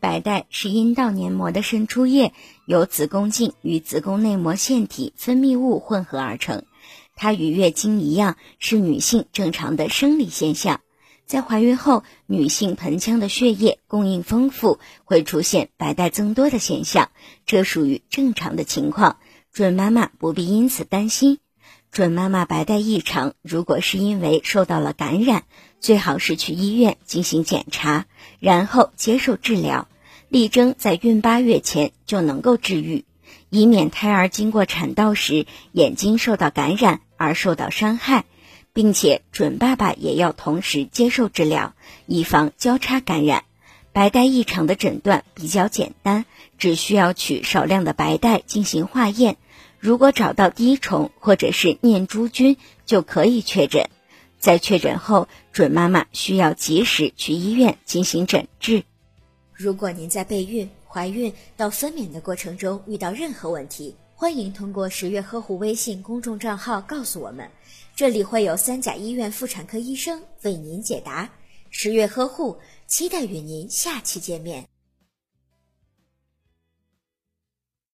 白带是阴道黏膜的渗出液，由子宫颈与子宫内膜腺体分泌物混合而成。它与月经一样，是女性正常的生理现象。在怀孕后，女性盆腔的血液供应丰富，会出现白带增多的现象，这属于正常的情况。准妈妈不必因此担心。准妈妈白带异常，如果是因为受到了感染，最好是去医院进行检查，然后接受治疗，力争在孕八月前就能够治愈，以免胎儿经过产道时眼睛受到感染而受到伤害，并且准爸爸也要同时接受治疗，以防交叉感染。白带异常的诊断比较简单，只需要取少量的白带进行化验。如果找到滴虫或者是念珠菌，就可以确诊。在确诊后，准妈妈需要及时去医院进行诊治。如果您在备孕、怀孕到分娩的过程中遇到任何问题，欢迎通过十月呵护微信公众账号告诉我们，这里会有三甲医院妇产科医生为您解答。十月呵护，期待与您下期见面。